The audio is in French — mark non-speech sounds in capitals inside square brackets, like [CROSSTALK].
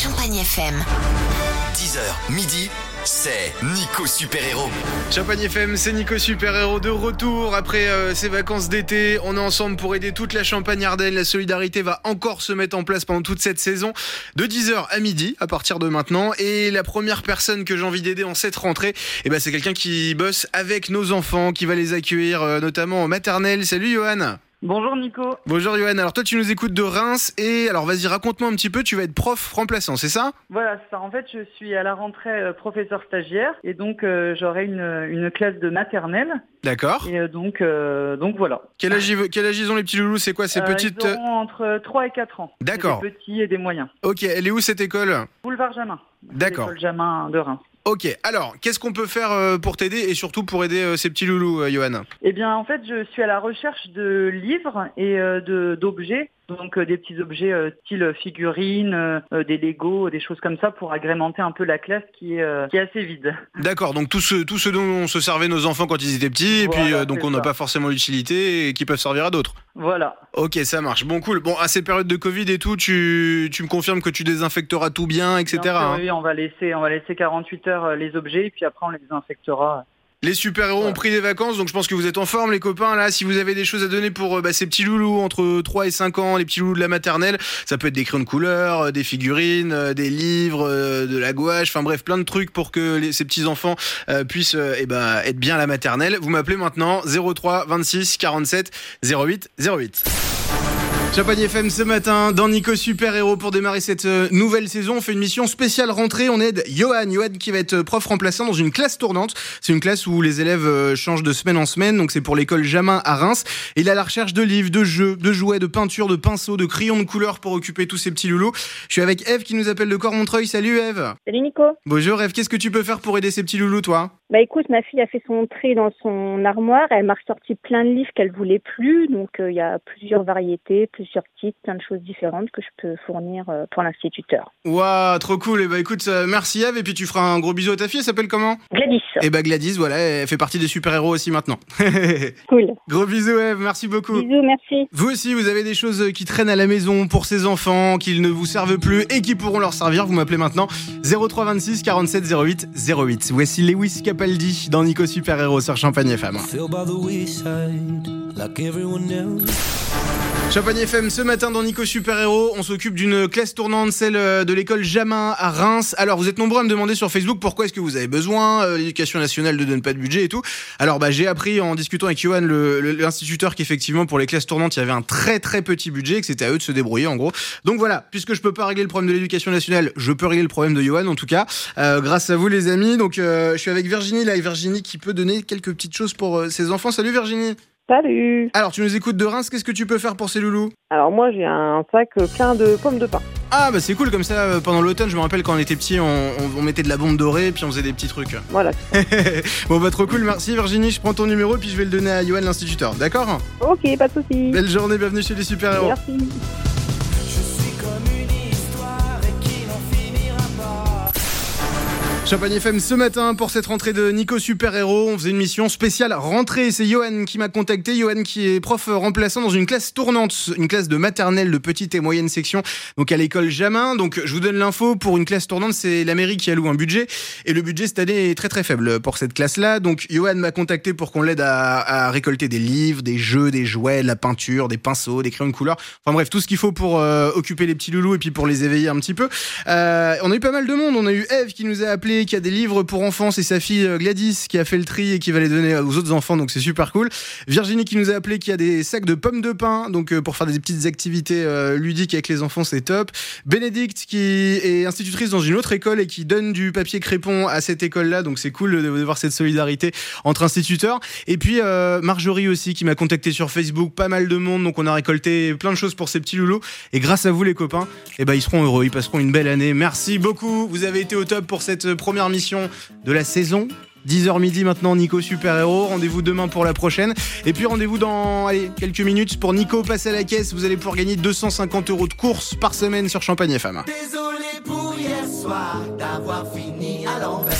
Champagne FM. 10h, midi, c'est Nico Super Héros. Champagne FM, c'est Nico Super Héros de retour après euh, ses vacances d'été. On est ensemble pour aider toute la Champagne Ardenne. La solidarité va encore se mettre en place pendant toute cette saison de 10h à midi à partir de maintenant. Et la première personne que j'ai envie d'aider en cette rentrée, eh ben, c'est quelqu'un qui bosse avec nos enfants, qui va les accueillir euh, notamment en maternelle. Salut Johan Bonjour Nico. Bonjour Johan, alors toi tu nous écoutes de Reims et alors vas-y raconte-moi un petit peu, tu vas être prof remplaçant, c'est ça? Voilà, c'est ça. En fait, je suis à la rentrée euh, professeur stagiaire et donc euh, j'aurai une, une classe de maternelle. D'accord. Et euh, donc, donc voilà. Quel âge, ils- quel âge ils ont les petits loulous? C'est quoi? Ces petites... Ils auront entre 3 et 4 ans. D'accord. Des petits et des moyens. Ok, elle est où cette école? Boulevard Jamin. D'accord. L'école Jamin de Reims. Ok, alors qu'est-ce qu'on peut faire euh, pour t'aider et surtout pour aider euh, ces petits loulous, euh, Johan? Eh bien, en fait, je suis à la recherche de livres et d'objets. Donc, euh, des petits objets euh, style figurines, euh, des Lego, des choses comme ça pour agrémenter un peu la classe qui est, qui est assez vide. D'accord, donc tout ce, tout ce dont on se servait nos enfants quand ils étaient petits, et Voilà, puis donc on n'a pas forcément l'utilité et qui peuvent servir à d'autres. Voilà. Ok, ça marche. Bon, cool. Bon, à ces périodes de Covid et tout, tu, tu me confirmes que tu désinfecteras tout bien, etc. Bien sûr, hein oui, on va laisser, on va laisser 48 heures les objets et puis après on les désinfectera. Les super-héros ont pris des vacances, donc je pense que vous êtes en forme, les copains. Là, si vous avez des choses à donner pour euh, bah, ces petits loulous entre 3 et 5 ans, les petits loulous de la maternelle, ça peut être des crayons de couleur, euh, des figurines, euh, des livres, de la gouache, enfin bref, plein de trucs pour que les- ces petits-enfants euh, puissent eh ben, être bien à la maternelle. Vous m'appelez maintenant 03 26 47 08 08. Champagne FM ce matin dans Nico Super Héros pour démarrer cette euh, nouvelle saison. On fait une mission spéciale rentrée. On aide Johan. Johan qui va être euh, prof remplaçant dans une classe tournante. C'est une classe où les élèves euh, changent de semaine en semaine. Donc c'est pour l'école Jamin à Reims. Et il est à la recherche de livres, de jeux, de jouets, de peintures, de pinceaux, de crayons de couleur pour occuper tous ces petits loulous. Je suis avec Eve qui nous appelle de Cormontreuil. Salut Eve. Salut Nico. Bonjour Eve. Qu'est-ce que tu peux faire pour aider ces petits loulous toi? Bah écoute, ma fille a fait son tri dans son armoire. Elle m'a ressorti plein de livres qu'elle voulait plus. Donc euh, il y a plusieurs variétés, plusieurs titres, plein de choses différentes que je peux fournir euh, pour l'instituteur. Waouh, trop cool. Et bah écoute, euh, merci Eve. Et puis tu feras un gros bisou à ta fille. Elle s'appelle comment? Gladys. Et bah Gladys, voilà, elle fait partie des super-héros aussi maintenant. [LAUGHS] Cool. Gros bisous Eve, merci beaucoup. Bisous, merci. Vous aussi, vous avez des choses qui traînent à la maison pour ces enfants, qu'ils ne vous servent plus et qui pourront leur servir. Vous m'appelez maintenant 0326 47 08 08. Voici Lewis Capaldi dans Nico Super Héros sur Champagne FM. Like everyone else. Champagne FM, ce matin dans Nico Super Héros, on s'occupe d'une classe tournante, celle euh, de l'école Jamin à Reims. Alors, vous êtes nombreux à me demander sur Facebook pourquoi est-ce que vous avez besoin, euh, l'éducation nationale ne donne pas de budget et tout. Alors, bah, j'ai appris en discutant avec Johan, l'instituteur, qu'effectivement, pour les classes tournantes, il y avait un très très petit budget, que c'était à eux de se débrouiller en gros. Donc voilà, puisque je peux pas régler le problème de l'éducation nationale, je peux régler le problème de Johan en tout cas, euh, grâce à vous les amis. Donc, je suis avec Virginie là, et Virginie qui peut donner quelques petites choses pour ses enfants. Salut Virginie Salut Alors, tu nous écoutes de Reims, qu'est-ce que tu peux faire pour ces loulous? Alors moi j'ai un sac plein de pommes de pain. Ah bah c'est cool comme ça euh, pendant l'automne je me rappelle quand on était petit on, on- on mettait de la bombe dorée puis on faisait des petits trucs. Voilà. [LAUGHS] bon bah trop cool merci Virginie je prends ton numéro puis je vais le donner à Yoann l'instituteur d'accord? Ok, pas de soucis. Belle journée bienvenue chez les super héros. Merci. Champagne FM ce matin pour cette rentrée de Nico Super Héros on faisait une mission spéciale rentrée. C'est Johan qui m'a contacté. Johan qui est prof remplaçant dans une classe tournante une classe de maternelle de petite et moyenne section donc à l'école Jamin. Donc je vous donne l'info. Pour une classe tournante c'est la mairie qui alloue un budget. Et le budget cette année est très très faible pour cette classe là donc Johan m'a contacté pour qu'on l'aide à, à récolter des livres des jeux des jouets de la peinture des pinceaux des crayons de couleur. Enfin bref tout ce qu'il faut pour euh, occuper les petits loulous et puis pour les éveiller un petit peu. Euh, on a eu pas mal de monde. On a eu Eve qui nous a appelé qui a des livres pour enfants c'est sa fille euh, Gladys qui a fait le tri et qui va les donner aux autres enfants donc c'est super cool. Virginie qui nous a appelé qui a des sacs de pommes de pain donc euh, pour faire des petites activités euh, ludiques avec les enfants c'est top. Bénédicte qui est institutrice dans une autre école et qui donne du papier crépon à cette école là donc c'est cool de, voir cette solidarité entre instituteurs. Et puis Marjorie aussi qui m'a contacté sur Facebook pas mal de monde donc on a récolté plein de choses pour ces petits loulous. Et grâce à vous les copains eh ben ils seront heureux ils passeront une belle année. Merci beaucoup vous avez été au top pour cette euh, première mission de la saison 10h midi maintenant, Nico Super Héros. Rendez-vous demain pour la prochaine. Et puis rendez-vous dans quelques minutes pour Nico passe à la caisse. Vous allez pouvoir gagner 250 euros de course par semaine sur Champagne FM. Désolé pour hier soir d'avoir fini à l'envers.